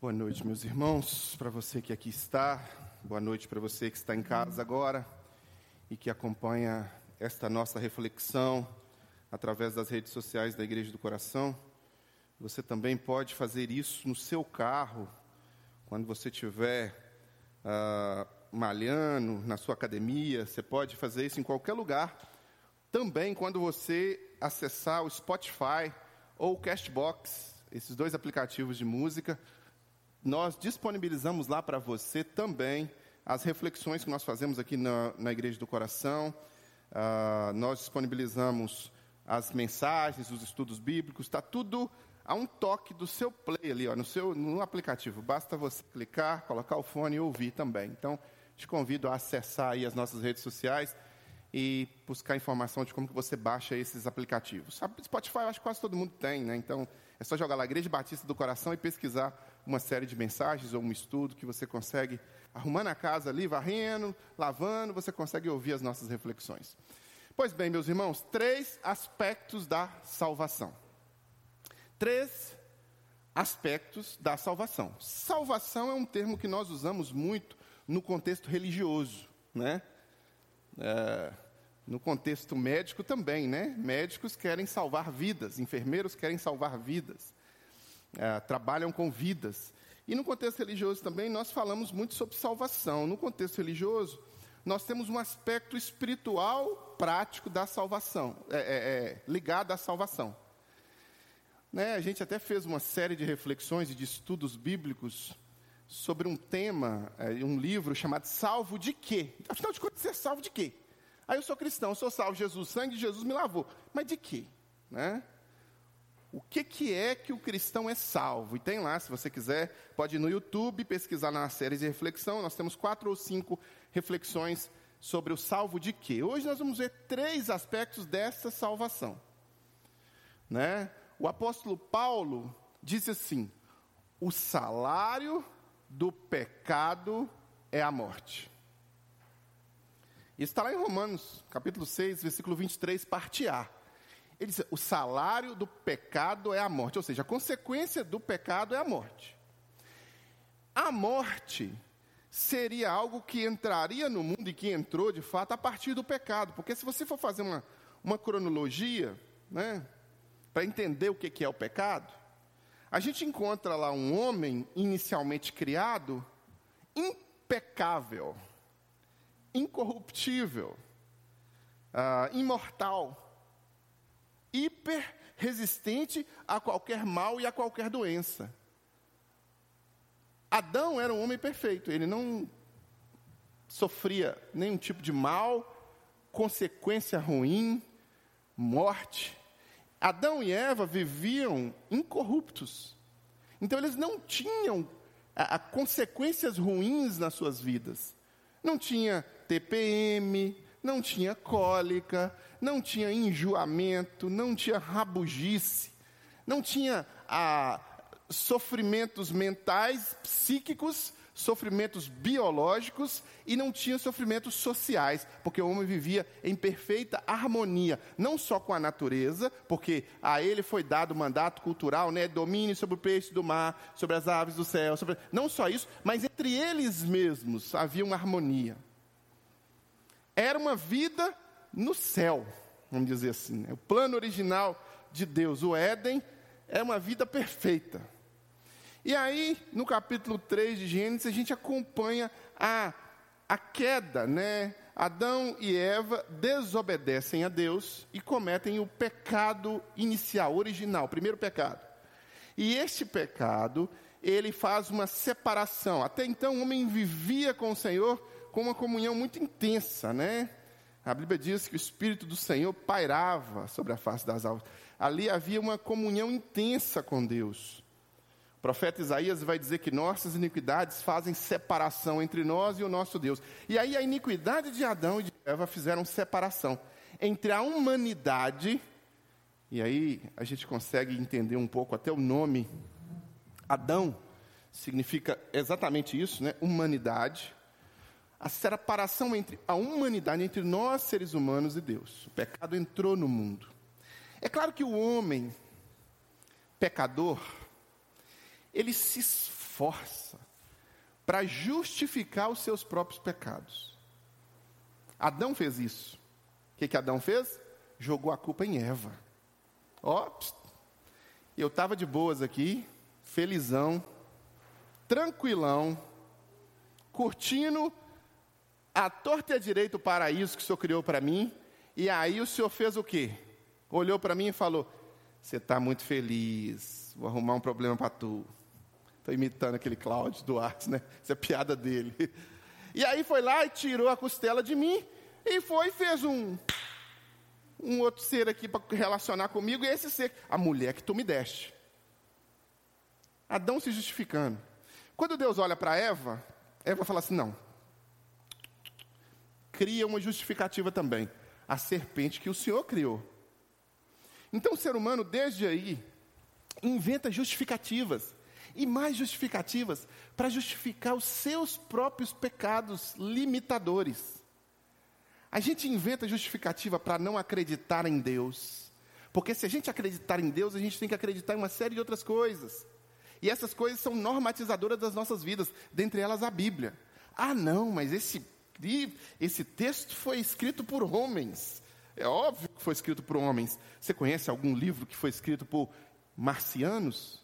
Boa noite, meus irmãos, para você que aqui está, boa noite para você que está em casa agora e que acompanha esta nossa reflexão através das redes sociais da Igreja do Coração. Você também pode fazer isso no seu carro, quando você estiver uh, malhando, na sua academia, você pode fazer isso em qualquer lugar. Também quando você acessar o Spotify ou o Castbox, esses dois aplicativos de música, nós disponibilizamos lá para você também as reflexões que nós fazemos aqui na, na Igreja do Coração. Uh, nós disponibilizamos as mensagens, os estudos bíblicos, está tudo a um toque do seu play ali, ó, no seu no aplicativo. Basta você clicar, colocar o fone e ouvir também. Então, te convido a acessar aí as nossas redes sociais e buscar informação de como que você baixa esses aplicativos. Spotify, eu acho que quase todo mundo tem, né? Então, é só jogar lá Igreja Batista do Coração e pesquisar uma série de mensagens ou um estudo que você consegue, arrumando a casa ali, varrendo, lavando, você consegue ouvir as nossas reflexões. Pois bem, meus irmãos, três aspectos da salvação. Três aspectos da salvação. Salvação é um termo que nós usamos muito no contexto religioso, né? É, no contexto médico também, né? Médicos querem salvar vidas, enfermeiros querem salvar vidas, é, trabalham com vidas. E no contexto religioso também nós falamos muito sobre salvação. No contexto religioso, nós temos um aspecto espiritual prático da salvação, é, é, é, ligado à salvação. Né, a gente até fez uma série de reflexões e de estudos bíblicos sobre um tema, é, um livro chamado Salvo de Quê? Afinal de contas, você é salvo de quê? Aí eu sou cristão, eu sou salvo, Jesus, sangue de Jesus me lavou. Mas de quê? Né? O que, que é que o cristão é salvo? E tem lá, se você quiser, pode ir no YouTube pesquisar na série de reflexão. Nós temos quatro ou cinco reflexões sobre o salvo de quê. Hoje nós vamos ver três aspectos dessa salvação. Né? O apóstolo Paulo disse assim: o salário do pecado é a morte. Isso está lá em Romanos, capítulo 6, versículo 23, parte A. Ele diz: o salário do pecado é a morte, ou seja, a consequência do pecado é a morte. A morte seria algo que entraria no mundo e que entrou de fato a partir do pecado, porque se você for fazer uma, uma cronologia, né, para entender o que, que é o pecado, a gente encontra lá um homem inicialmente criado impecável incorruptível, uh, imortal, hiper resistente a qualquer mal e a qualquer doença. Adão era um homem perfeito, ele não sofria nenhum tipo de mal, consequência ruim, morte. Adão e Eva viviam incorruptos. Então eles não tinham a, a consequências ruins nas suas vidas. Não tinha TPM, não tinha cólica, não tinha enjoamento, não tinha rabugice, não tinha ah, sofrimentos mentais, psíquicos, sofrimentos biológicos e não tinha sofrimentos sociais, porque o homem vivia em perfeita harmonia, não só com a natureza, porque a ele foi dado o mandato cultural, né, domínio sobre o peixe do mar, sobre as aves do céu, sobre... não só isso, mas entre eles mesmos havia uma harmonia. Era uma vida no céu, vamos dizer assim. Né? O plano original de Deus, o Éden, é uma vida perfeita. E aí, no capítulo 3 de Gênesis, a gente acompanha a, a queda, né? Adão e Eva desobedecem a Deus e cometem o pecado inicial, original, o primeiro pecado. E este pecado, ele faz uma separação. Até então, o homem vivia com o Senhor com uma comunhão muito intensa, né? A Bíblia diz que o Espírito do Senhor pairava sobre a face das águas. Ali havia uma comunhão intensa com Deus. O profeta Isaías vai dizer que nossas iniquidades fazem separação entre nós e o nosso Deus. E aí a iniquidade de Adão e de Eva fizeram separação entre a humanidade, e aí a gente consegue entender um pouco até o nome. Adão significa exatamente isso, né? Humanidade a separação entre a humanidade, entre nós seres humanos e Deus. O pecado entrou no mundo. É claro que o homem pecador, ele se força para justificar os seus próprios pecados. Adão fez isso. O que, que Adão fez? Jogou a culpa em Eva. Ó, eu estava de boas aqui, felizão, tranquilão, curtindo a torta e direito o paraíso que o Senhor criou para mim, e aí o Senhor fez o quê? Olhou para mim e falou: Você está muito feliz, vou arrumar um problema para tu. Estou imitando aquele Cláudio Duarte, né? Isso é piada dele. E aí foi lá e tirou a costela de mim e foi e fez um um outro ser aqui para relacionar comigo, e esse ser, a mulher que tu me deste. Adão se justificando. Quando Deus olha para Eva, Eva fala assim: não. Cria uma justificativa também. A serpente que o Senhor criou. Então o ser humano, desde aí, inventa justificativas e mais justificativas para justificar os seus próprios pecados limitadores. A gente inventa justificativa para não acreditar em Deus. Porque se a gente acreditar em Deus, a gente tem que acreditar em uma série de outras coisas. E essas coisas são normatizadoras das nossas vidas, dentre elas a Bíblia. Ah, não, mas esse, esse texto foi escrito por homens. É óbvio que foi escrito por homens. Você conhece algum livro que foi escrito por marcianos?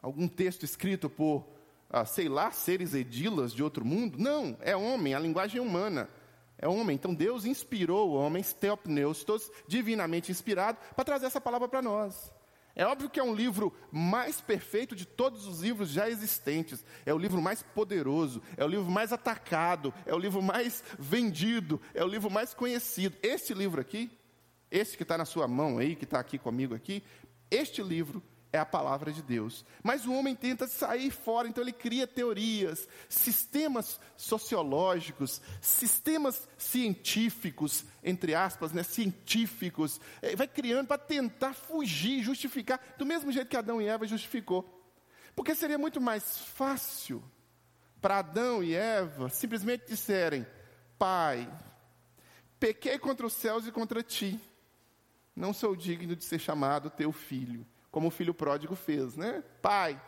algum texto escrito por, ah, sei lá, seres edilas de outro mundo? Não, é homem, a linguagem é humana. É homem. Então Deus inspirou homens, teopneustos, divinamente inspirado, para trazer essa palavra para nós. É óbvio que é um livro mais perfeito de todos os livros já existentes. É o livro mais poderoso, é o livro mais atacado, é o livro mais vendido, é o livro mais conhecido. Este livro aqui, este que está na sua mão aí, que está aqui comigo aqui, este livro é a palavra de Deus. Mas o homem tenta sair fora, então ele cria teorias, sistemas sociológicos, sistemas científicos, entre aspas, né, científicos, eh, vai criando para tentar fugir, justificar, do mesmo jeito que Adão e Eva justificou. Porque seria muito mais fácil para Adão e Eva simplesmente disserem: Pai, pequei contra os céus e contra ti, não sou digno de ser chamado teu filho como o filho pródigo fez, né? Pai,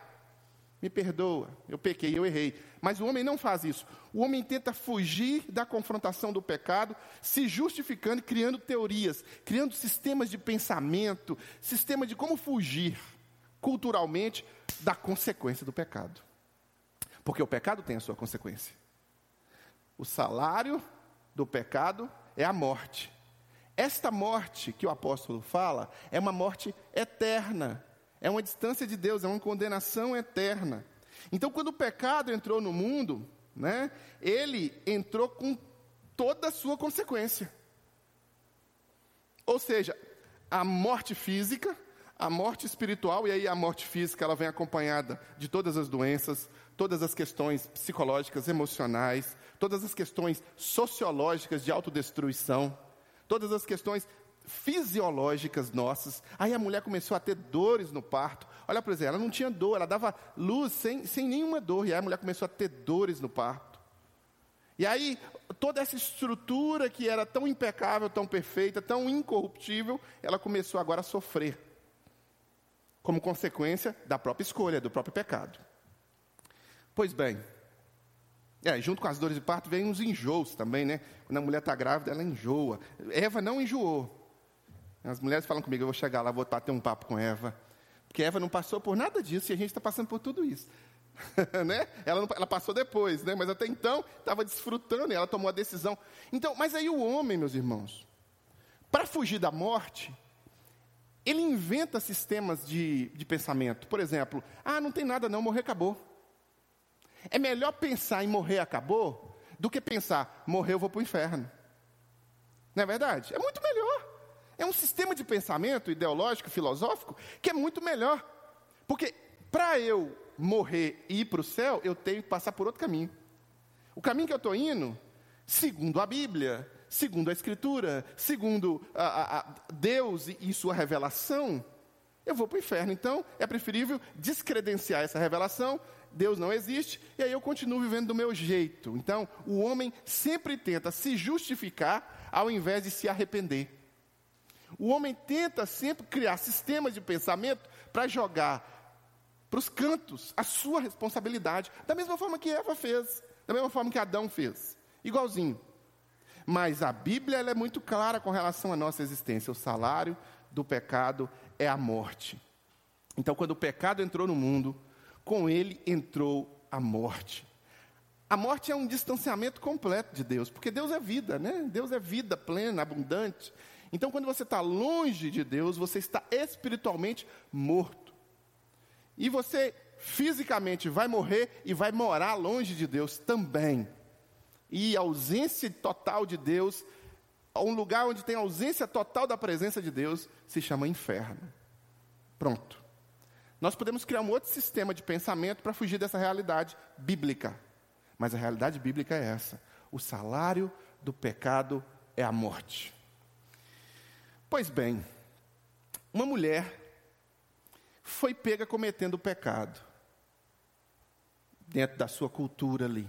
me perdoa, eu pequei, eu errei. Mas o homem não faz isso. O homem tenta fugir da confrontação do pecado, se justificando criando teorias, criando sistemas de pensamento, sistema de como fugir culturalmente da consequência do pecado. Porque o pecado tem a sua consequência. O salário do pecado é a morte. Esta morte que o apóstolo fala é uma morte eterna, é uma distância de Deus, é uma condenação eterna. Então, quando o pecado entrou no mundo, né, ele entrou com toda a sua consequência. Ou seja, a morte física, a morte espiritual, e aí a morte física ela vem acompanhada de todas as doenças, todas as questões psicológicas, emocionais, todas as questões sociológicas de autodestruição todas as questões fisiológicas nossas. Aí a mulher começou a ter dores no parto. Olha para exemplo, ela não tinha dor, ela dava luz sem, sem nenhuma dor. E aí a mulher começou a ter dores no parto. E aí, toda essa estrutura que era tão impecável, tão perfeita, tão incorruptível, ela começou agora a sofrer. Como consequência da própria escolha, do próprio pecado. Pois bem, é, junto com as dores de parto vem uns enjoos também, né? Quando a mulher está grávida, ela enjoa. Eva não enjoou. As mulheres falam comigo, eu vou chegar lá, vou bater um papo com Eva. Porque Eva não passou por nada disso e a gente está passando por tudo isso. né? ela, não, ela passou depois, né? mas até então estava desfrutando e ela tomou a decisão. Então, mas aí o homem, meus irmãos, para fugir da morte, ele inventa sistemas de, de pensamento. Por exemplo, ah, não tem nada não, morrer acabou. É melhor pensar em morrer acabou do que pensar, morrer eu vou para o inferno. Não é verdade? É muito melhor. É um sistema de pensamento ideológico, filosófico, que é muito melhor. Porque para eu morrer e ir para o céu, eu tenho que passar por outro caminho. O caminho que eu estou indo, segundo a Bíblia, segundo a Escritura, segundo a, a, a Deus e, e sua revelação, eu vou para o inferno. Então, é preferível descredenciar essa revelação Deus não existe, e aí eu continuo vivendo do meu jeito. Então, o homem sempre tenta se justificar ao invés de se arrepender. O homem tenta sempre criar sistemas de pensamento para jogar para os cantos, a sua responsabilidade, da mesma forma que Eva fez, da mesma forma que Adão fez, igualzinho. Mas a Bíblia é muito clara com relação à nossa existência. O salário do pecado é a morte. Então, quando o pecado entrou no mundo, com ele entrou a morte. A morte é um distanciamento completo de Deus, porque Deus é vida, né? Deus é vida plena, abundante. Então, quando você está longe de Deus, você está espiritualmente morto. E você fisicamente vai morrer e vai morar longe de Deus também. E a ausência total de Deus, um lugar onde tem ausência total da presença de Deus, se chama inferno. Pronto. Nós podemos criar um outro sistema de pensamento para fugir dessa realidade bíblica. Mas a realidade bíblica é essa: o salário do pecado é a morte. Pois bem, uma mulher foi pega cometendo o pecado dentro da sua cultura ali.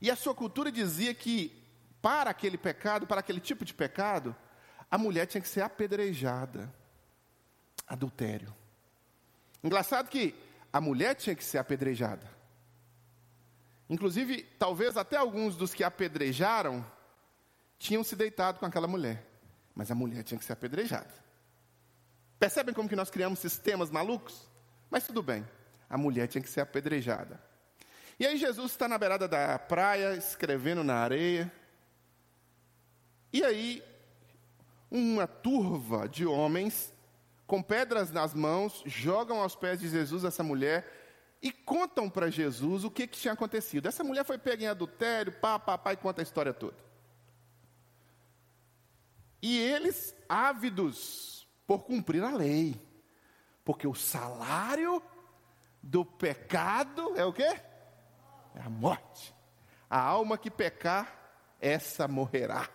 E a sua cultura dizia que para aquele pecado, para aquele tipo de pecado, a mulher tinha que ser apedrejada. Adultério. Engraçado que a mulher tinha que ser apedrejada. Inclusive, talvez até alguns dos que apedrejaram tinham se deitado com aquela mulher. Mas a mulher tinha que ser apedrejada. Percebem como que nós criamos sistemas malucos? Mas tudo bem, a mulher tinha que ser apedrejada. E aí Jesus está na beirada da praia, escrevendo na areia. E aí, uma turva de homens, com pedras nas mãos, jogam aos pés de Jesus essa mulher e contam para Jesus o que, que tinha acontecido. Essa mulher foi pega em adultério, pá, pá, pá, e conta a história toda. E eles, ávidos por cumprir a lei, porque o salário do pecado é o quê? É a morte. A alma que pecar, essa morrerá.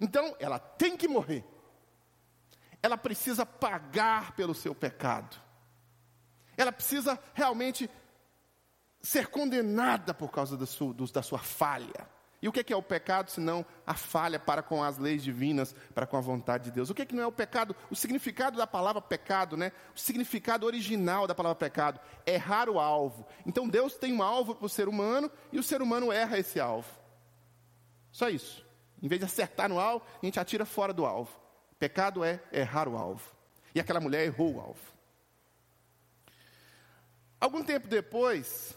Então, ela tem que morrer. Ela precisa pagar pelo seu pecado. Ela precisa realmente ser condenada por causa da sua, da sua falha. E o que é o pecado, senão a falha para com as leis divinas, para com a vontade de Deus? O que, que não é o pecado? O significado da palavra pecado, né? O significado original da palavra pecado, é errar o alvo. Então Deus tem um alvo para o ser humano e o ser humano erra esse alvo. Só isso. Em vez de acertar no alvo, a gente atira fora do alvo. Pecado é errar o alvo. E aquela mulher errou o alvo. Algum tempo depois,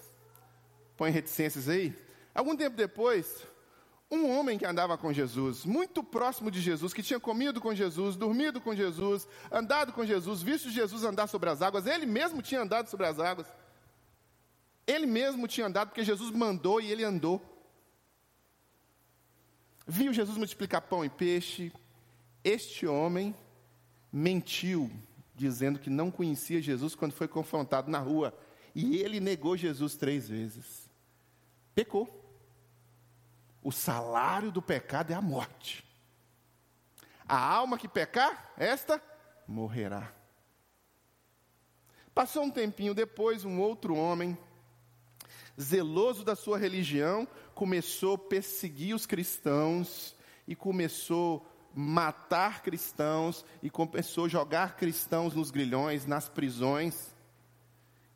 põe reticências aí, algum tempo depois, um homem que andava com Jesus, muito próximo de Jesus, que tinha comido com Jesus, dormido com Jesus, andado com Jesus, visto Jesus andar sobre as águas, ele mesmo tinha andado sobre as águas. Ele mesmo tinha andado porque Jesus mandou e ele andou. Viu Jesus multiplicar pão e peixe. Este homem mentiu, dizendo que não conhecia Jesus quando foi confrontado na rua. E ele negou Jesus três vezes. Pecou. O salário do pecado é a morte. A alma que pecar, esta morrerá. Passou um tempinho depois, um outro homem, zeloso da sua religião, começou a perseguir os cristãos e começou a matar cristãos e começou a jogar cristãos nos grilhões, nas prisões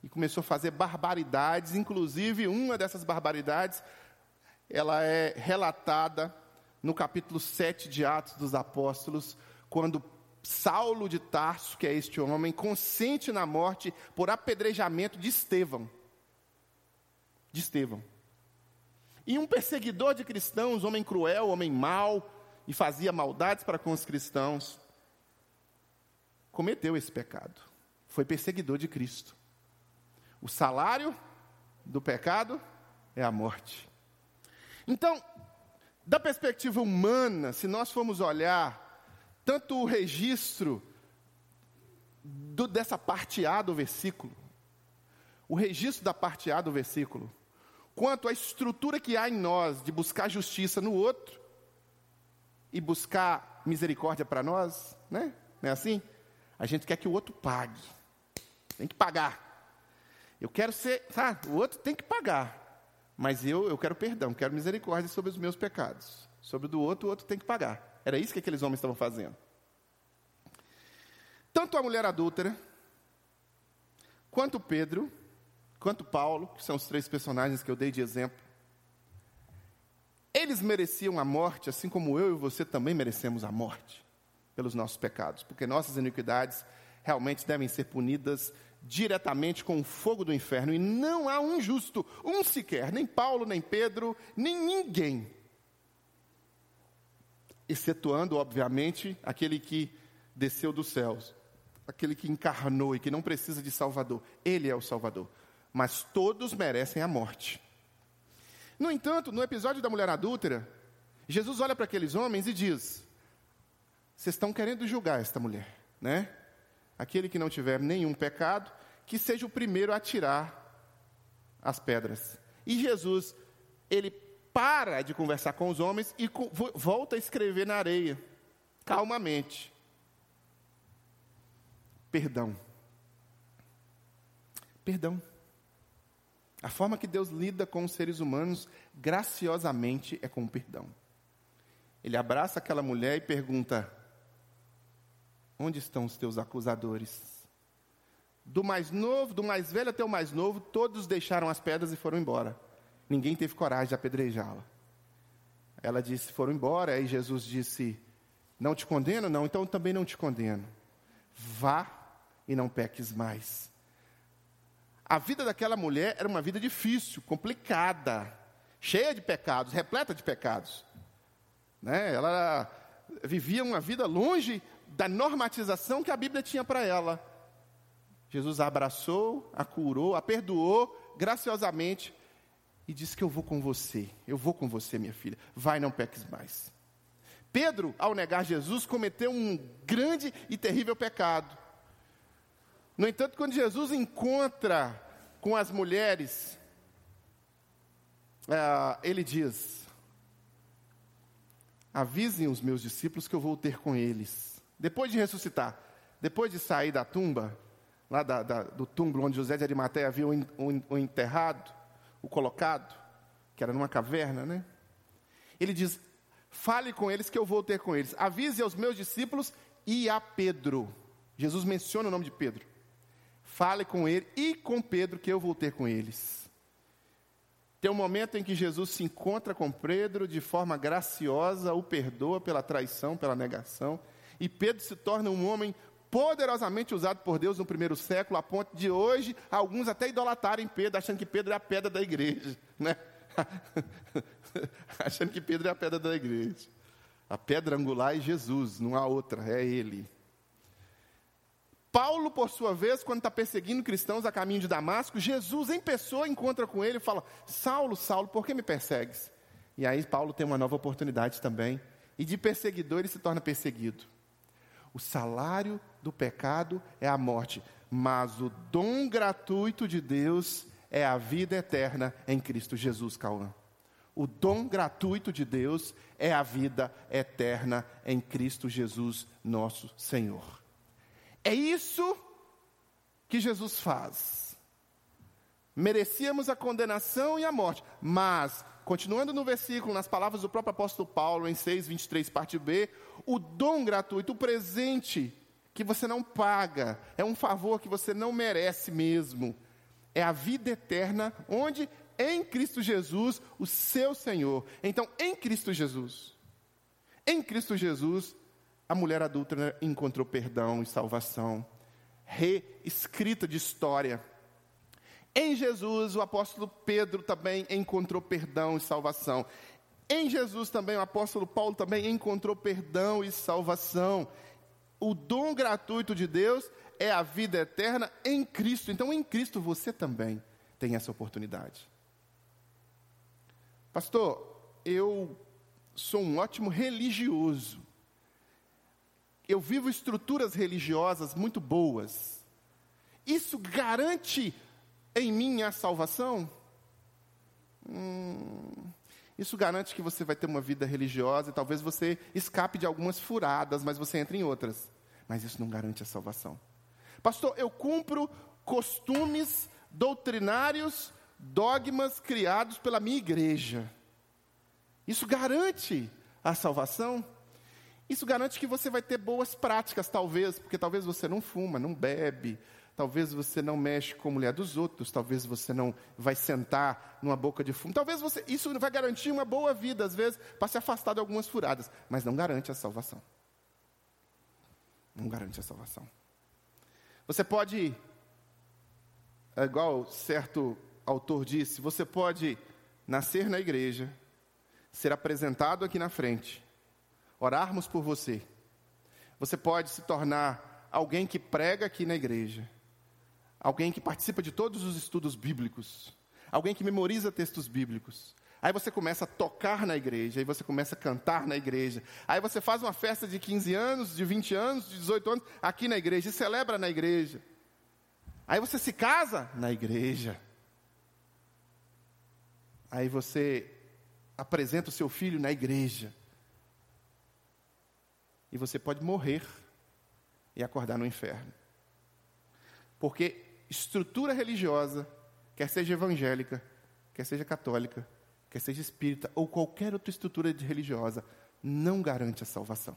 e começou a fazer barbaridades, inclusive uma dessas barbaridades, ela é relatada no capítulo 7 de Atos dos Apóstolos, quando Saulo de Tarso, que é este homem, consente na morte por apedrejamento de Estevão. De Estevão. E um perseguidor de cristãos, homem cruel, homem mau, e fazia maldades para com os cristãos, cometeu esse pecado. Foi perseguidor de Cristo. O salário do pecado é a morte. Então, da perspectiva humana, se nós formos olhar tanto o registro do, dessa parte A do versículo, o registro da parte A do versículo, quanto a estrutura que há em nós de buscar justiça no outro e buscar misericórdia para nós, né? Não é assim? A gente quer que o outro pague. Tem que pagar. Eu quero ser, tá, o outro tem que pagar. Mas eu, eu quero perdão, quero misericórdia sobre os meus pecados. Sobre o do outro, o outro tem que pagar. Era isso que aqueles homens estavam fazendo. Tanto a mulher adúltera, quanto Pedro, quanto Paulo, que são os três personagens que eu dei de exemplo, eles mereciam a morte, assim como eu e você também merecemos a morte pelos nossos pecados, porque nossas iniquidades realmente devem ser punidas diretamente com o fogo do inferno, e não há um justo, um sequer, nem Paulo, nem Pedro, nem ninguém, excetuando, obviamente, aquele que desceu dos céus, aquele que encarnou e que não precisa de Salvador, ele é o Salvador, mas todos merecem a morte. No entanto, no episódio da mulher adúltera, Jesus olha para aqueles homens e diz: Vocês estão querendo julgar esta mulher, né? Aquele que não tiver nenhum pecado, que seja o primeiro a tirar as pedras. E Jesus, ele para de conversar com os homens e volta a escrever na areia, calmamente. Perdão. Perdão. A forma que Deus lida com os seres humanos, graciosamente, é com o perdão. Ele abraça aquela mulher e pergunta: Onde estão os teus acusadores? Do mais novo, do mais velho até o mais novo, todos deixaram as pedras e foram embora. Ninguém teve coragem de apedrejá-la. Ela disse: Foram embora. Aí Jesus disse: Não te condeno? Não, então também não te condeno. Vá e não peques mais. A vida daquela mulher era uma vida difícil, complicada, cheia de pecados, repleta de pecados. Né? Ela vivia uma vida longe da normatização que a Bíblia tinha para ela. Jesus a abraçou, a curou, a perdoou graciosamente e disse que eu vou com você, eu vou com você, minha filha, vai, não peques mais. Pedro, ao negar Jesus, cometeu um grande e terrível pecado. No entanto, quando Jesus encontra com as mulheres, é, ele diz: Avisem os meus discípulos que eu vou ter com eles. Depois de ressuscitar, depois de sair da tumba, lá da, da, do túmulo onde José de Arimateia havia o, o, o enterrado, o colocado, que era numa caverna, né? Ele diz: Fale com eles que eu vou ter com eles. Avise aos meus discípulos e a Pedro. Jesus menciona o nome de Pedro. Fale com ele e com Pedro, que eu vou ter com eles. Tem um momento em que Jesus se encontra com Pedro de forma graciosa, o perdoa pela traição, pela negação, e Pedro se torna um homem poderosamente usado por Deus no primeiro século, a ponto de hoje alguns até idolatarem Pedro, achando que Pedro é a pedra da igreja, né? achando que Pedro é a pedra da igreja. A pedra angular é Jesus, não há outra, é ele. Paulo, por sua vez, quando está perseguindo cristãos a caminho de Damasco, Jesus em pessoa encontra com ele e fala: Saulo, Saulo, por que me persegues? E aí Paulo tem uma nova oportunidade também, e de perseguidor ele se torna perseguido. O salário do pecado é a morte, mas o dom gratuito de Deus é a vida eterna em Cristo Jesus, Cauã. O dom gratuito de Deus é a vida eterna em Cristo Jesus, nosso Senhor. É isso que Jesus faz. Merecíamos a condenação e a morte, mas, continuando no versículo, nas palavras do próprio apóstolo Paulo, em 6, 23, parte B, o dom gratuito, o presente que você não paga, é um favor que você não merece mesmo, é a vida eterna, onde em Cristo Jesus, o seu Senhor. Então, em Cristo Jesus, em Cristo Jesus, a mulher adulta encontrou perdão e salvação, reescrita de história. Em Jesus, o apóstolo Pedro também encontrou perdão e salvação. Em Jesus também, o apóstolo Paulo também encontrou perdão e salvação. O dom gratuito de Deus é a vida eterna em Cristo. Então, em Cristo, você também tem essa oportunidade. Pastor, eu sou um ótimo religioso eu vivo estruturas religiosas muito boas, isso garante em mim a salvação? Hum, isso garante que você vai ter uma vida religiosa e talvez você escape de algumas furadas, mas você entre em outras. Mas isso não garante a salvação. Pastor, eu cumpro costumes doutrinários, dogmas criados pela minha igreja. Isso garante a salvação? Isso garante que você vai ter boas práticas, talvez, porque talvez você não fuma, não bebe, Talvez você não mexe com a mulher dos outros, talvez você não vai sentar numa boca de fumo. Talvez você, isso vai garantir uma boa vida, às vezes, para se afastar de algumas furadas, mas não garante a salvação. Não garante a salvação. Você pode, é igual certo autor disse, você pode nascer na igreja, ser apresentado aqui na frente, orarmos por você. Você pode se tornar alguém que prega aqui na igreja, alguém que participa de todos os estudos bíblicos, alguém que memoriza textos bíblicos. Aí você começa a tocar na igreja, aí você começa a cantar na igreja. Aí você faz uma festa de 15 anos, de 20 anos, de 18 anos aqui na igreja e celebra na igreja. Aí você se casa na igreja. Aí você apresenta o seu filho na igreja. E você pode morrer e acordar no inferno. Porque estrutura religiosa, quer seja evangélica, quer seja católica, quer seja espírita ou qualquer outra estrutura religiosa, não garante a salvação.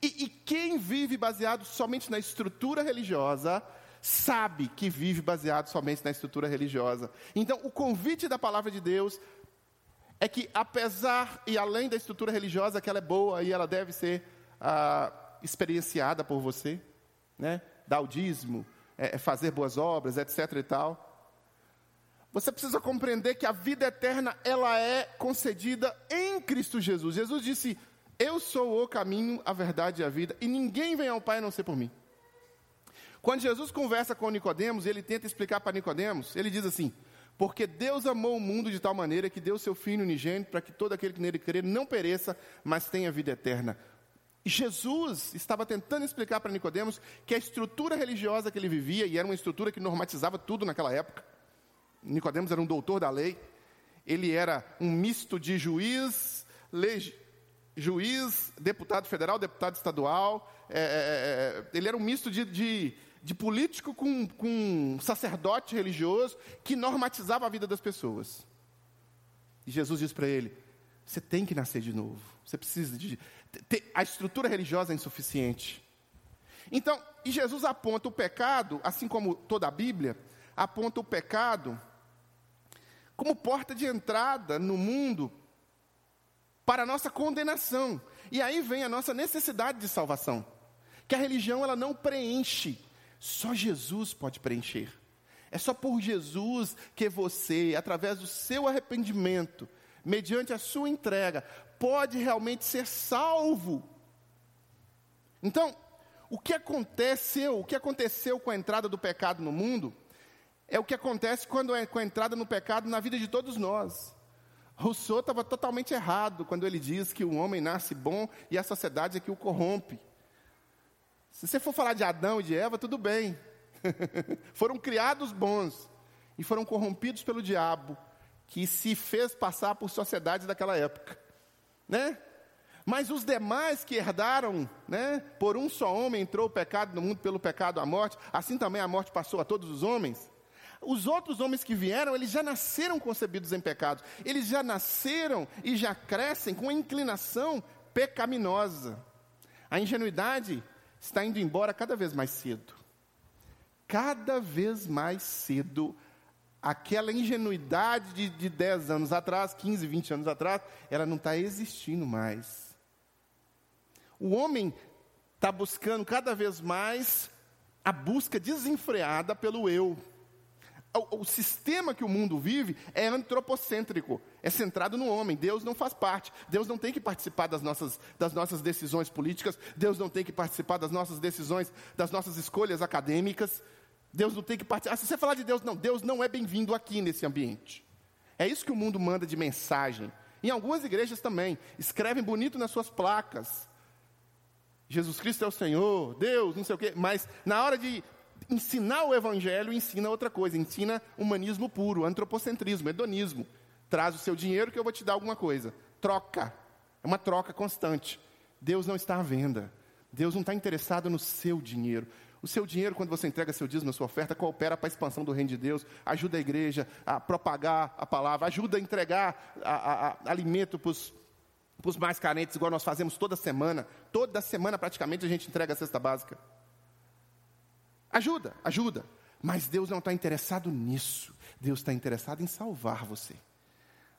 E, e, quem vive baseado somente na estrutura religiosa, sabe que vive baseado somente na estrutura religiosa. Então, o convite da palavra de Deus é que, apesar e além da estrutura religiosa, que ela é boa e ela deve ser ah, experienciada por você, né? dar o dízimo, é, é fazer boas obras, etc. e tal. Você precisa compreender que a vida eterna ela é concedida em Cristo Jesus. Jesus disse: Eu sou o caminho, a verdade e a vida, e ninguém vem ao Pai a não ser por mim. Quando Jesus conversa com Nicodemos, ele tenta explicar para Nicodemos, ele diz assim: porque Deus amou o mundo de tal maneira que deu seu Filho unigênito para que todo aquele que nele crer não pereça, mas tenha vida eterna. Jesus estava tentando explicar para Nicodemos que a estrutura religiosa que ele vivia, e era uma estrutura que normatizava tudo naquela época. Nicodemos era um doutor da lei, ele era um misto de juiz, juiz, deputado federal, deputado estadual, é, é, é, ele era um misto de, de de político com, com sacerdote religioso que normatizava a vida das pessoas. E Jesus diz para ele: você tem que nascer de novo. Você precisa de. A estrutura religiosa é insuficiente. Então, e Jesus aponta o pecado, assim como toda a Bíblia, aponta o pecado como porta de entrada no mundo para a nossa condenação. E aí vem a nossa necessidade de salvação. Que a religião ela não preenche só Jesus pode preencher. É só por Jesus que você, através do seu arrependimento, mediante a sua entrega, pode realmente ser salvo. Então, o que aconteceu, o que aconteceu com a entrada do pecado no mundo, é o que acontece quando é com a entrada no pecado na vida de todos nós. Rousseau estava totalmente errado quando ele diz que o homem nasce bom e a sociedade é que o corrompe. Se você for falar de Adão e de Eva, tudo bem. foram criados bons e foram corrompidos pelo diabo, que se fez passar por sociedades daquela época, né? Mas os demais que herdaram, né? Por um só homem entrou o pecado no mundo, pelo pecado a morte, assim também a morte passou a todos os homens. Os outros homens que vieram, eles já nasceram concebidos em pecados. Eles já nasceram e já crescem com a inclinação pecaminosa. A ingenuidade está indo embora cada vez mais cedo. Cada vez mais cedo, aquela ingenuidade de, de 10 anos atrás, 15, 20 anos atrás, ela não está existindo mais. O homem está buscando cada vez mais a busca desenfreada pelo eu. O, o, sistema que o mundo vive é antropocêntrico, é centrado no homem. Deus não faz parte. Deus não tem que participar das nossas, das nossas decisões políticas. Deus não tem que participar das nossas decisões, das nossas escolhas acadêmicas. Deus não tem que participar. Ah, se você falar de Deus, não, Deus não é bem-vindo aqui nesse ambiente. É isso que o mundo manda de mensagem. Em algumas igrejas também, escrevem bonito nas suas placas. Jesus Cristo é o Senhor, Deus, não sei o quê, mas na hora de ensinar o evangelho ensina outra coisa, ensina humanismo puro, antropocentrismo, hedonismo. Traz o seu dinheiro que eu vou te dar alguma coisa. Troca. É uma troca constante. Deus não está à venda. Deus não está interessado no seu dinheiro. O seu dinheiro, quando você entrega seu dízimo, sua oferta, coopera para a expansão do reino de Deus, ajuda a igreja a propagar a palavra, ajuda a entregar a, a, a, alimento para os mais carentes, igual nós fazemos toda semana. Toda semana, praticamente, a gente entrega a cesta básica. Ajuda, ajuda. Mas Deus não está interessado nisso. Deus está interessado em salvar você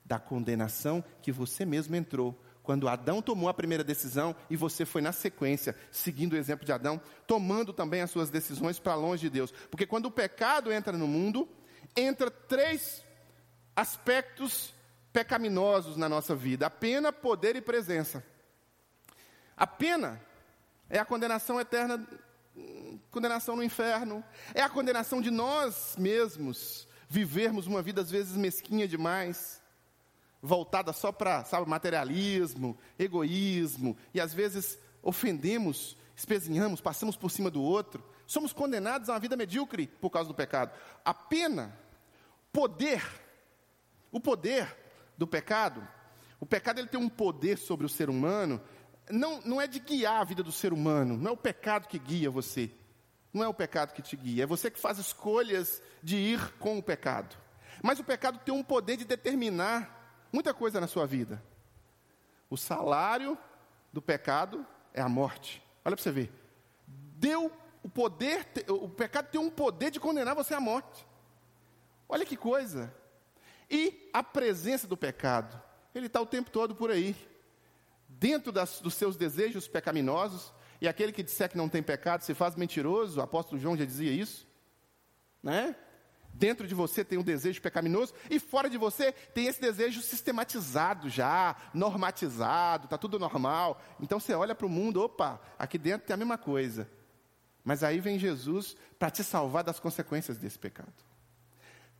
da condenação que você mesmo entrou. Quando Adão tomou a primeira decisão e você foi na sequência, seguindo o exemplo de Adão, tomando também as suas decisões para longe de Deus. Porque quando o pecado entra no mundo, entra três aspectos pecaminosos na nossa vida: a pena, poder e presença. A pena é a condenação eterna, condenação no inferno, é a condenação de nós mesmos vivermos uma vida às vezes mesquinha demais, voltada só para, sabe, materialismo, egoísmo, e às vezes ofendemos, espezinhamos, passamos por cima do outro. Somos condenados a uma vida medíocre por causa do pecado. A pena, poder, o poder do pecado, o pecado ele tem um poder sobre o ser humano, não, não é de guiar a vida do ser humano, não é o pecado que guia você. Não é o pecado que te guia, é você que faz escolhas de ir com o pecado. Mas o pecado tem um poder de determinar muita coisa na sua vida. O salário do pecado é a morte. Olha para você ver. Deu o poder, o pecado tem um poder de condenar você à morte. Olha que coisa. E a presença do pecado, ele está o tempo todo por aí. Dentro das, dos seus desejos pecaminosos, e aquele que disser que não tem pecado se faz mentiroso, o apóstolo João já dizia isso, né? Dentro de você tem um desejo pecaminoso e fora de você tem esse desejo sistematizado já, normatizado, está tudo normal. Então você olha para o mundo, opa, aqui dentro tem a mesma coisa. Mas aí vem Jesus para te salvar das consequências desse pecado.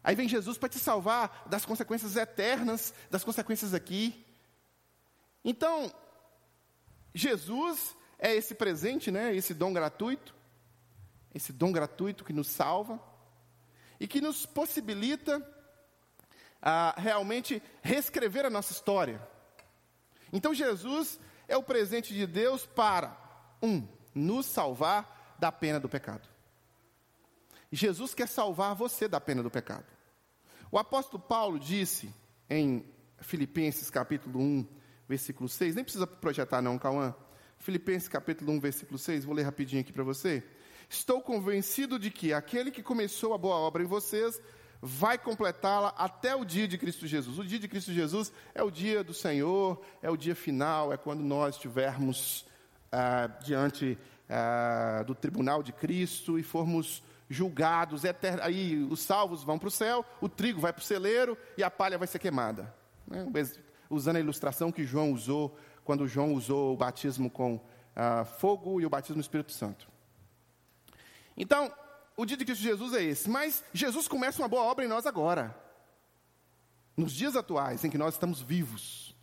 Aí vem Jesus para te salvar das consequências eternas, das consequências aqui. Então, Jesus é esse presente, né? Esse dom gratuito, esse dom gratuito que nos salva e que nos possibilita a realmente reescrever a nossa história. Então Jesus é o presente de Deus para um, nos salvar da pena do pecado. Jesus quer salvar você da pena do pecado. O apóstolo Paulo disse em Filipenses capítulo 1, versículo 6, nem precisa projetar não, Cauã. Filipenses capítulo 1, versículo 6, vou ler rapidinho aqui para você. Estou convencido de que aquele que começou a boa obra em vocês vai completá-la até o dia de Cristo Jesus. O dia de Cristo Jesus é o dia do Senhor, é o dia final, é quando nós estivermos ah, diante ah, do tribunal de Cristo e formos julgados. Aí os salvos vão para o céu, o trigo vai para o celeiro e a palha vai ser queimada. Né? Usando a ilustração que João usou quando João usou o batismo com ah, fogo e o batismo no Espírito Santo. Então, o dia de Cristo Jesus é esse, mas Jesus começa uma boa obra em nós agora, nos dias atuais em que nós estamos vivos.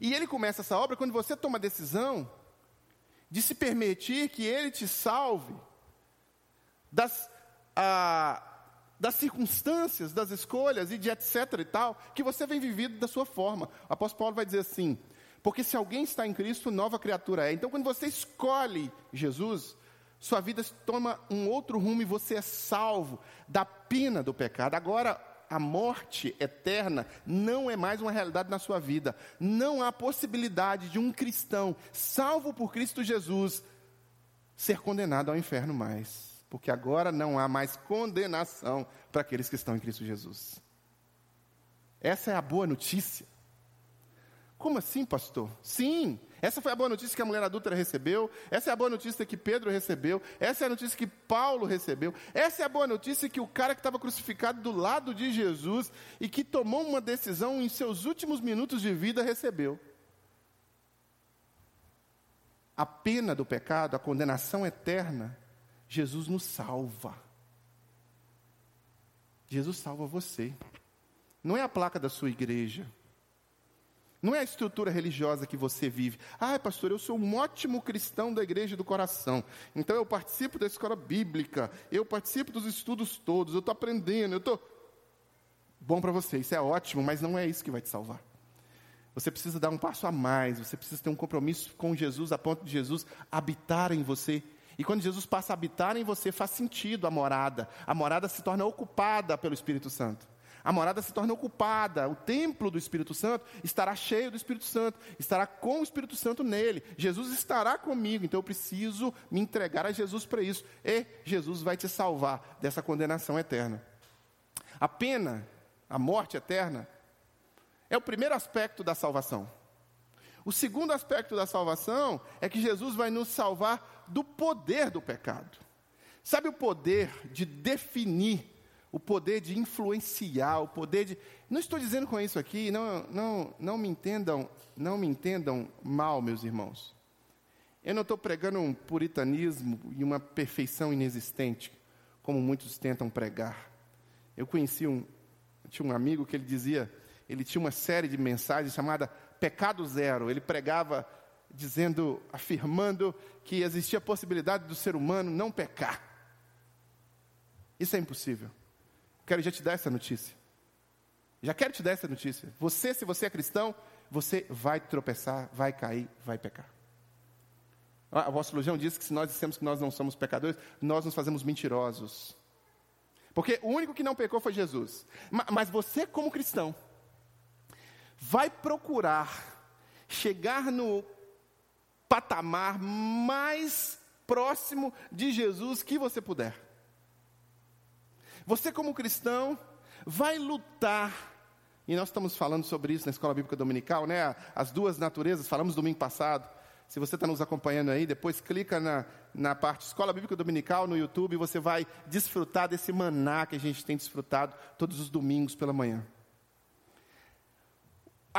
E ele começa essa obra quando você toma a decisão de se permitir que ele te salve das, ah, das circunstâncias, das escolhas e de etc e tal, que você vem vivido da sua forma. O apóstolo Paulo vai dizer assim: porque se alguém está em Cristo, nova criatura é. Então, quando você escolhe Jesus, sua vida toma um outro rumo e você é salvo da pena do pecado. Agora, a morte eterna não é mais uma realidade na sua vida. Não há possibilidade de um cristão, salvo por Cristo Jesus, ser condenado ao inferno mais. Porque agora não há mais condenação para aqueles que estão em Cristo Jesus. Essa é a boa notícia. Como assim, pastor? Sim, essa foi a boa notícia que a mulher adulta recebeu, essa é a boa notícia que Pedro recebeu, essa é a notícia que Paulo recebeu, essa é a boa notícia que o cara que estava crucificado do lado de Jesus e que tomou uma decisão em seus últimos minutos de vida recebeu. A pena do pecado, a condenação eterna, Jesus nos salva. Jesus salva você. Não é a placa da sua igreja. Não é a estrutura religiosa que você vive. Ah, pastor, eu sou um ótimo cristão da igreja do coração. Então eu participo da escola bíblica, eu participo dos estudos todos, eu estou aprendendo, eu estou. Bom para você, isso é ótimo, mas não é isso que vai te salvar. Você precisa dar um passo a mais, você precisa ter um compromisso com Jesus, a ponto de Jesus habitar em você. E quando Jesus passa a habitar em você, faz sentido a morada. A morada se torna ocupada pelo Espírito Santo. A morada se torna ocupada, o templo do Espírito Santo estará cheio do Espírito Santo, estará com o Espírito Santo nele. Jesus estará comigo, então eu preciso me entregar a Jesus para isso. E Jesus vai te salvar dessa condenação eterna. A pena, a morte eterna, é o primeiro aspecto da salvação. O segundo aspecto da salvação é que Jesus vai nos salvar do poder do pecado. Sabe o poder de definir o poder de influenciar, o poder de. Não estou dizendo com isso aqui, não, não, não me entendam, não me entendam mal, meus irmãos. Eu não estou pregando um puritanismo e uma perfeição inexistente, como muitos tentam pregar. Eu conheci um, tinha um amigo que ele dizia, ele tinha uma série de mensagens chamada Pecado Zero. Ele pregava dizendo, afirmando que existia a possibilidade do ser humano não pecar. Isso é impossível. Quero já te dar essa notícia. Já quero te dar essa notícia. Você, se você é cristão, você vai tropeçar, vai cair, vai pecar. O apóstolo João diz que se nós dissemos que nós não somos pecadores, nós nos fazemos mentirosos. Porque o único que não pecou foi Jesus. Mas você, como cristão, vai procurar chegar no patamar mais próximo de Jesus que você puder. Você, como cristão, vai lutar. E nós estamos falando sobre isso na Escola Bíblica Dominical, né? As duas naturezas, falamos domingo passado. Se você está nos acompanhando aí, depois clica na, na parte Escola Bíblica Dominical no YouTube e você vai desfrutar desse maná que a gente tem desfrutado todos os domingos pela manhã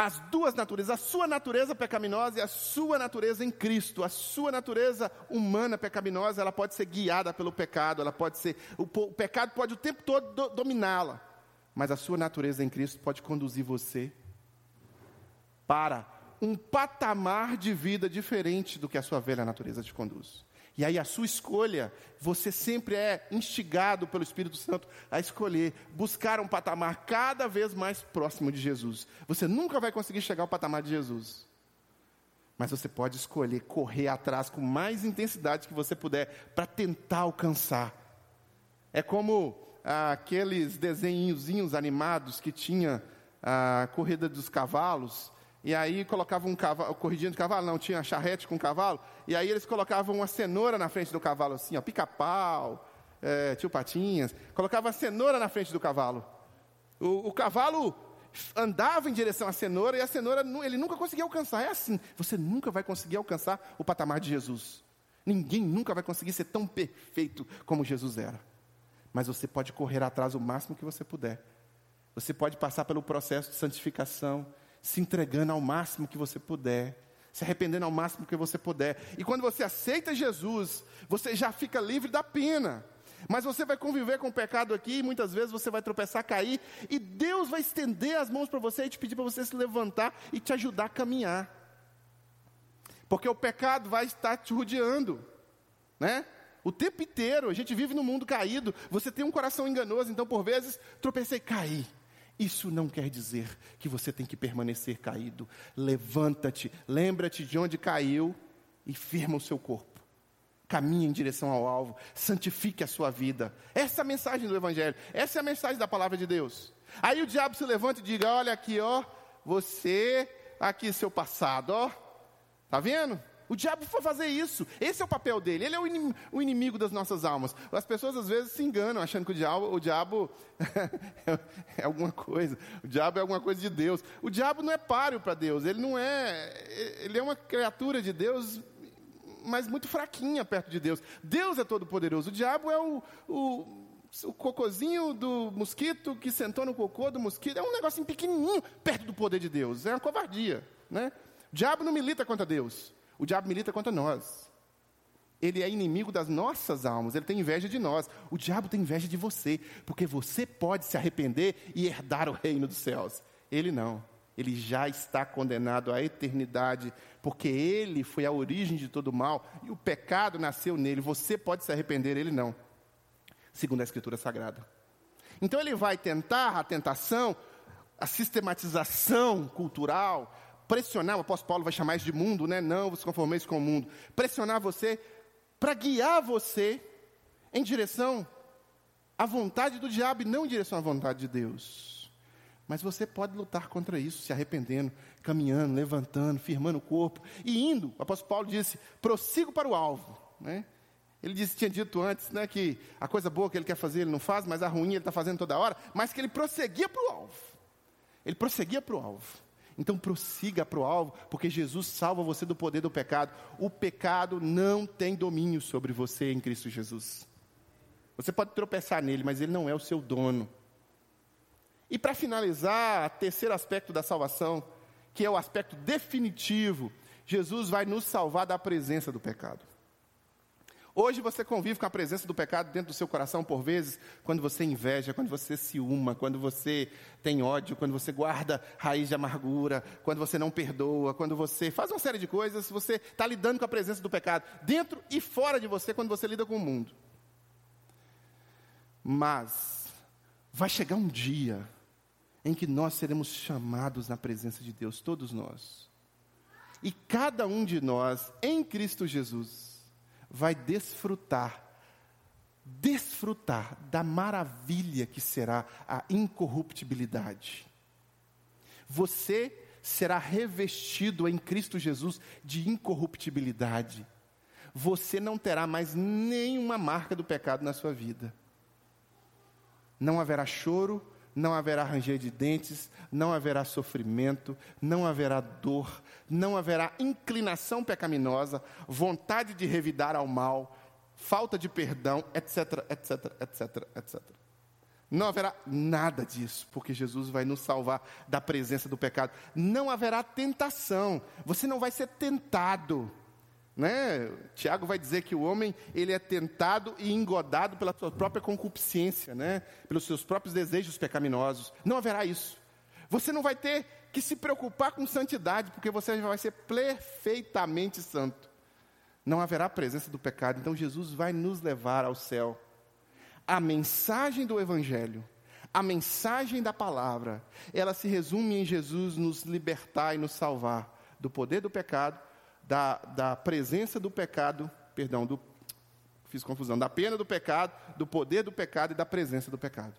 as duas naturezas, a sua natureza pecaminosa e a sua natureza em Cristo. A sua natureza humana pecaminosa, ela pode ser guiada pelo pecado, ela pode ser o, o pecado pode o tempo todo do, dominá-la. Mas a sua natureza em Cristo pode conduzir você para um patamar de vida diferente do que a sua velha natureza te conduz. E aí a sua escolha, você sempre é instigado pelo Espírito Santo a escolher, buscar um patamar cada vez mais próximo de Jesus. Você nunca vai conseguir chegar ao patamar de Jesus. Mas você pode escolher correr atrás com mais intensidade que você puder para tentar alcançar. É como ah, aqueles desenhozinhos animados que tinha a corrida dos cavalos e aí colocavam um cavalo, corridinha de cavalo, não, tinha charrete com cavalo, e aí eles colocavam uma cenoura na frente do cavalo, assim, ó, pica-pau, é, tio Patinhas, colocava a cenoura na frente do cavalo. O, o, cavalo andava em direção à cenoura e a cenoura ele nunca conseguia alcançar. É assim, você nunca vai conseguir alcançar o patamar de Jesus. Ninguém nunca vai conseguir ser tão perfeito como Jesus era. Mas você pode correr atrás o máximo que você puder. Você pode passar pelo processo de santificação, se entregando ao máximo que você puder, se arrependendo ao máximo que você puder. E quando você aceita Jesus, você já fica livre da pena. Mas você vai conviver com o pecado aqui, e muitas vezes você vai tropeçar, cair, e Deus vai estender as mãos para você e te pedir para você se levantar e te ajudar a caminhar. Porque o pecado vai estar te rodeando, né? O tempo inteiro, a gente vive num mundo caído, você tem um coração enganoso, então por vezes tropecei caí. Isso não quer dizer que você tem que permanecer caído. Levanta-te, lembra-te de onde caiu e firma o seu corpo. Caminhe em direção ao alvo, santifique a sua vida. Essa é a mensagem do Evangelho, essa é a mensagem da palavra de Deus. Aí o diabo se levanta e diga: Olha aqui, ó, você, aqui seu passado, ó, tá vendo? O diabo foi fazer isso. Esse é o papel dele. Ele é o inimigo das nossas almas. As pessoas às vezes se enganam achando que o diabo, o diabo é alguma coisa. O diabo é alguma coisa de Deus. O diabo não é páreo para Deus. Ele não é. Ele é uma criatura de Deus, mas muito fraquinha perto de Deus. Deus é todo poderoso. O diabo é o, o o cocozinho do mosquito que sentou no cocô do mosquito é um negocinho pequenininho perto do poder de Deus. É uma covardia, né? O diabo não milita contra Deus. O diabo milita contra nós. Ele é inimigo das nossas almas, ele tem inveja de nós. O diabo tem inveja de você, porque você pode se arrepender e herdar o reino dos céus. Ele não. Ele já está condenado à eternidade, porque ele foi a origem de todo mal e o pecado nasceu nele. Você pode se arrepender, ele não. Segundo a Escritura Sagrada. Então ele vai tentar a tentação, a sistematização cultural, pressionar, o apóstolo Paulo vai chamar isso de mundo, né? Não vos conformeis com o mundo. Pressionar você para guiar você em direção à vontade do diabo e não em direção à vontade de Deus. Mas você pode lutar contra isso, se arrependendo, caminhando, levantando, firmando o corpo e indo. O apóstolo Paulo disse: prossigo para o alvo. Né? Ele disse, tinha dito antes né, que a coisa boa que ele quer fazer ele não faz, mas a ruim ele está fazendo toda hora, mas que ele prosseguia para o alvo. Ele prosseguia para o alvo. Então prossiga para o alvo, porque Jesus salva você do poder do pecado. O pecado não tem domínio sobre você em Cristo Jesus. Você pode tropeçar nele, mas ele não é o seu dono. E para finalizar, terceiro aspecto da salvação, que é o aspecto definitivo, Jesus vai nos salvar da presença do pecado. Hoje você convive com a presença do pecado dentro do seu coração por vezes, quando você inveja, quando você ciúma, quando você tem ódio, quando você guarda raiz de amargura, quando você não perdoa, quando você faz uma série de coisas, você está lidando com a presença do pecado, dentro e fora de você, quando você lida com o mundo. Mas vai chegar um dia em que nós seremos chamados na presença de Deus, todos nós. E cada um de nós, em Cristo Jesus, vai desfrutar, desfrutar da maravilha que será a incorruptibilidade. Você será revestido em Cristo Jesus de incorruptibilidade. Você não terá mais nenhuma marca do pecado na sua vida. Não haverá choro, não haverá ranger de dentes, não haverá sofrimento, não haverá dor, não haverá inclinação pecaminosa, vontade de revidar ao mal, falta de perdão, etc, etc, etc, etc. Não haverá nada disso, porque Jesus vai nos salvar da presença do pecado. Não haverá tentação, você não vai ser tentado. Né? Tiago vai dizer que o homem ele é tentado e engodado pela sua própria concupiscência, né? pelos seus próprios desejos pecaminosos. Não haverá isso. Você não vai ter que se preocupar com santidade, porque você vai ser perfeitamente santo. Não haverá presença do pecado, então Jesus vai nos levar ao céu. A mensagem do Evangelho, a mensagem da palavra, ela se resume em Jesus nos libertar e nos salvar do poder do pecado da, da presença do pecado, perdão, do, fiz confusão, da pena do pecado, do poder do pecado e da presença do pecado.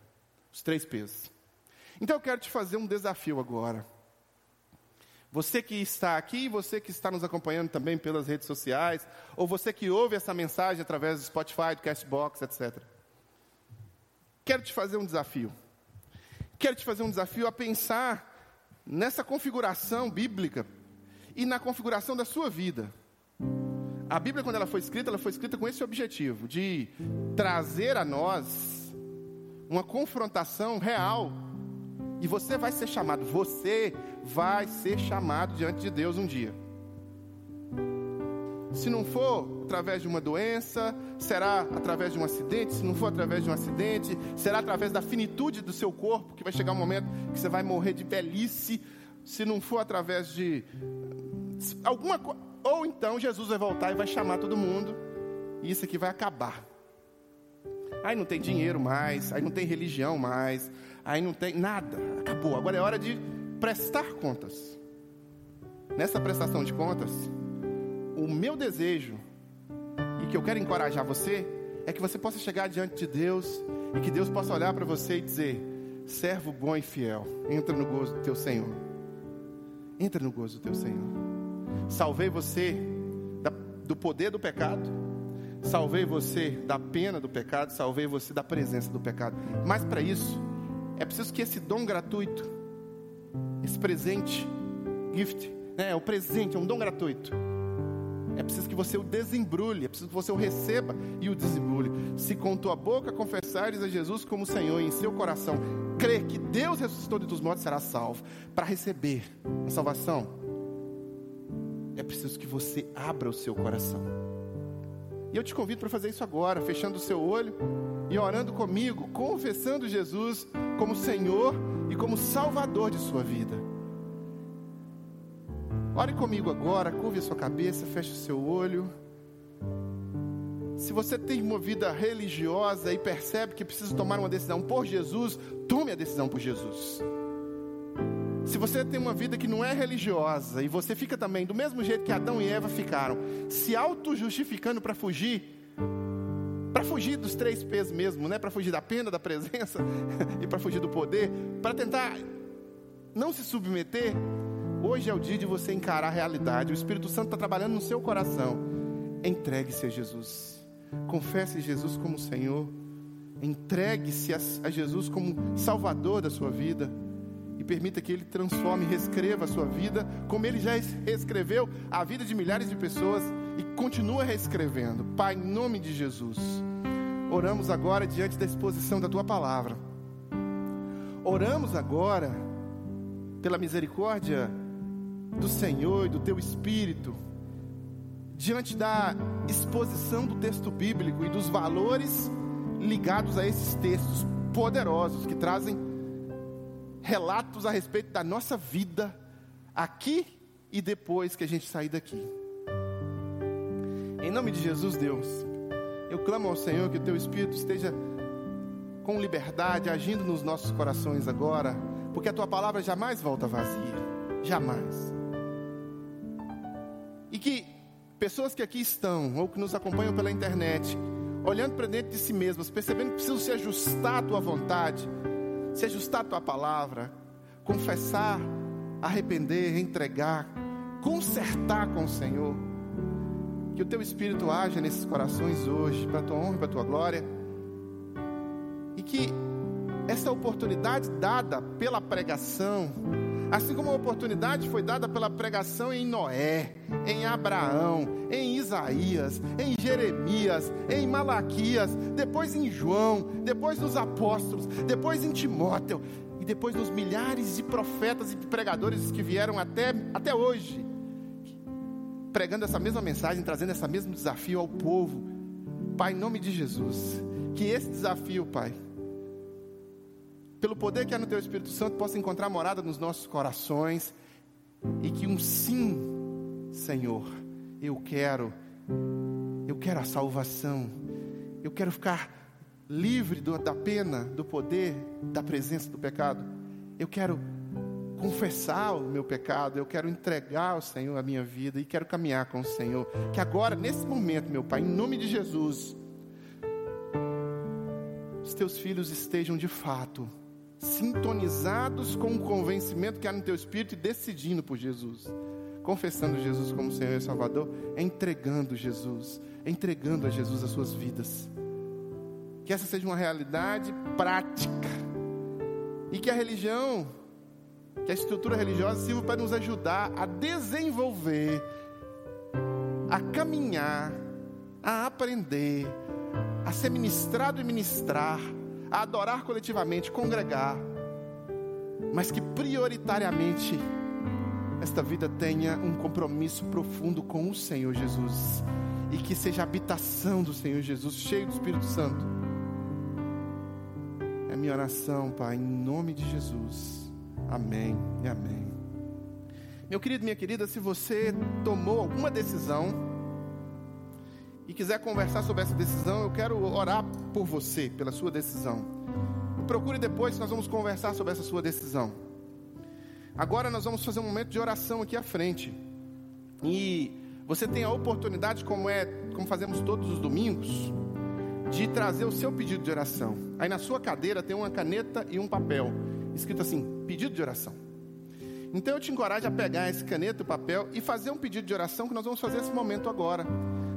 Os três pesos. Então eu quero te fazer um desafio agora. Você que está aqui, você que está nos acompanhando também pelas redes sociais, ou você que ouve essa mensagem através do Spotify, do Castbox, etc. Quero te fazer um desafio. Quero te fazer um desafio a pensar nessa configuração bíblica e na configuração da sua vida. A Bíblia, quando ela foi escrita, ela foi escrita com esse objetivo, de trazer a nós uma confrontação real. E você vai ser chamado, você vai ser chamado diante de Deus um dia. Se não for através de uma doença, será através de um acidente. Se não for através de um acidente, será através da finitude do seu corpo, que vai chegar um momento que você vai morrer de velhice. Se não for através de alguma ou então Jesus vai voltar e vai chamar todo mundo e isso aqui vai acabar. Aí não tem dinheiro mais, aí não tem religião mais, aí não tem nada, acabou. Agora é hora de prestar contas. Nessa prestação de contas, o meu desejo e que eu quero encorajar você é que você possa chegar diante de Deus e que Deus possa olhar para você e dizer: servo bom e fiel, entra no gozo do teu Senhor. Entra no gozo do teu Senhor. Salvei você da, do poder do pecado, salvei você da pena do pecado, salvei você da presença do pecado. Mas para isso, é preciso que esse dom gratuito, esse presente, gift, né, o presente, é um dom gratuito. É preciso que você o desembrulhe, é preciso que você o receba e o desembrulhe. Se com tua boca confessares a Jesus como Senhor e em seu coração crer que Deus ressuscitou de dos mortos, será salvo. Para receber a salvação, é preciso que você abra o seu coração. E eu te convido para fazer isso agora, fechando o seu olho e orando comigo, confessando Jesus como Senhor e como Salvador de sua vida. Ore comigo agora, curve a sua cabeça, feche o seu olho. Se você tem uma vida religiosa e percebe que precisa tomar uma decisão por Jesus, tome a decisão por Jesus. Se você tem uma vida que não é religiosa e você fica também do mesmo jeito que Adão e Eva ficaram, se auto-justificando para fugir, para fugir dos três P's mesmo, né? Para fugir da pena, da presença e para fugir do poder, para tentar não se submeter, hoje é o dia de você encarar a realidade. O Espírito Santo está trabalhando no seu coração. Entregue-se a Jesus. Confesse Jesus como Senhor. Entregue-se a Jesus como Salvador da sua vida. E permita que Ele transforme reescreva a sua vida, como Ele já reescreveu a vida de milhares de pessoas e continua reescrevendo. Pai, em nome de Jesus, oramos agora diante da exposição da Tua palavra. Oramos agora pela misericórdia do Senhor e do Teu Espírito, diante da exposição do texto bíblico e dos valores ligados a esses textos poderosos que trazem relatos a respeito da nossa vida aqui e depois que a gente sair daqui. Em nome de Jesus, Deus, eu clamo ao Senhor que o Teu Espírito esteja com liberdade agindo nos nossos corações agora porque a tua palavra jamais volta vazia, jamais. E que pessoas que aqui estão, ou que nos acompanham pela internet, olhando para dentro de si mesmas, percebendo que precisam se ajustar à tua vontade, se ajustar à tua palavra, confessar, arrepender, entregar, consertar com o Senhor. Que o teu Espírito haja nesses corações hoje, para a tua honra e para a tua glória. E que essa oportunidade dada pela pregação, assim como a oportunidade foi dada pela pregação em Noé, em Abraão, em Isaías, em Jeremias, em Malaquias, depois em João, depois nos apóstolos, depois em Timóteo e depois nos milhares de profetas e pregadores que vieram até, até hoje, pregando essa mesma mensagem, trazendo esse mesmo desafio ao povo. Pai, em nome de Jesus, que esse desafio, Pai, pelo poder que há no Teu Espírito Santo, possa encontrar morada nos nossos corações e que um sim, Senhor, eu quero, eu quero a salvação, eu quero ficar livre do, da pena, do poder, da presença do pecado, eu quero confessar o meu pecado, eu quero entregar ao Senhor a minha vida e quero caminhar com o Senhor. Que agora, nesse momento, meu Pai, em nome de Jesus, os teus filhos estejam de fato sintonizados com o convencimento que há no teu espírito e decidindo por Jesus, confessando Jesus como Senhor e Salvador, entregando Jesus, entregando a Jesus as suas vidas. Que essa seja uma realidade prática e que a religião, que a estrutura religiosa sirva para nos ajudar a desenvolver, a caminhar, a aprender, a ser ministrado e ministrar a adorar coletivamente, congregar, mas que prioritariamente esta vida tenha um compromisso profundo com o Senhor Jesus e que seja habitação do Senhor Jesus, cheio do Espírito Santo. É minha oração, Pai, em nome de Jesus. Amém e amém. Meu querido, minha querida, se você tomou alguma decisão, e quiser conversar sobre essa decisão, eu quero orar por você, pela sua decisão. Procure depois, nós vamos conversar sobre essa sua decisão. Agora nós vamos fazer um momento de oração aqui à frente. E você tem a oportunidade, como é, como fazemos todos os domingos, de trazer o seu pedido de oração. Aí na sua cadeira tem uma caneta e um papel, escrito assim: pedido de oração. Então eu te encorajo a pegar esse caneta e papel e fazer um pedido de oração que nós vamos fazer esse momento agora.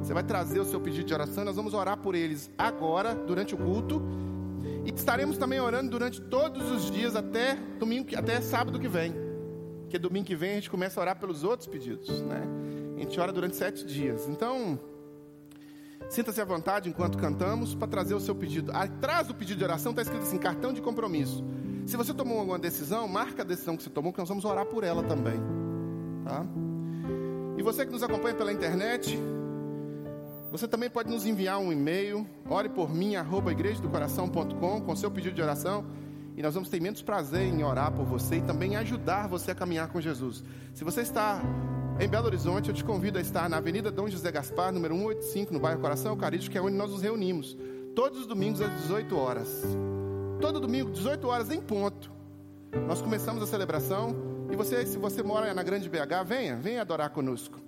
Você vai trazer o seu pedido de oração, nós vamos orar por eles agora, durante o culto. E estaremos também orando durante todos os dias até domingo, até sábado que vem. Porque domingo que vem a gente começa a orar pelos outros pedidos, né? A gente ora durante sete dias. Então, sinta-se à vontade enquanto cantamos para trazer o seu pedido. Atrás do pedido de oração está escrito assim: cartão de compromisso. Se você tomou alguma decisão, marca a decisão que você tomou, que nós vamos orar por ela também. Tá? E você que nos acompanha pela internet, você também pode nos enviar um e-mail, ore por mim, arroba com seu pedido de oração. E nós vamos ter imenso prazer em orar por você e também ajudar você a caminhar com Jesus. Se você está em Belo Horizonte, eu te convido a estar na Avenida Dom José Gaspar, número 185, no bairro Coração Eucarístico, que é onde nós nos reunimos. Todos os domingos às 18 horas. Todo domingo, 18 horas em ponto. Nós começamos a celebração. E você, se você mora na Grande BH, venha, venha adorar conosco.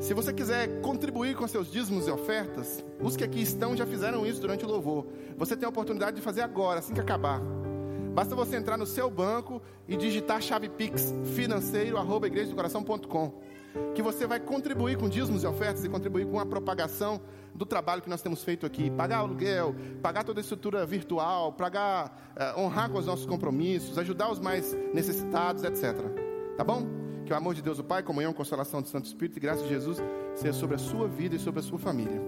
Se você quiser contribuir com seus dízimos e ofertas, os que aqui estão já fizeram isso durante o louvor. Você tem a oportunidade de fazer agora, assim que acabar. Basta você entrar no seu banco e digitar chave Pix financeiro arroba que você vai contribuir com dízimos e ofertas e contribuir com a propagação do trabalho que nós temos feito aqui, pagar aluguel, pagar toda a estrutura virtual, pagar, uh, honrar com os nossos compromissos, ajudar os mais necessitados, etc. Tá bom? Que o amor de Deus, o Pai, comunhão, consolação do Santo Espírito e graça de Jesus seja sobre a sua vida e sobre a sua família.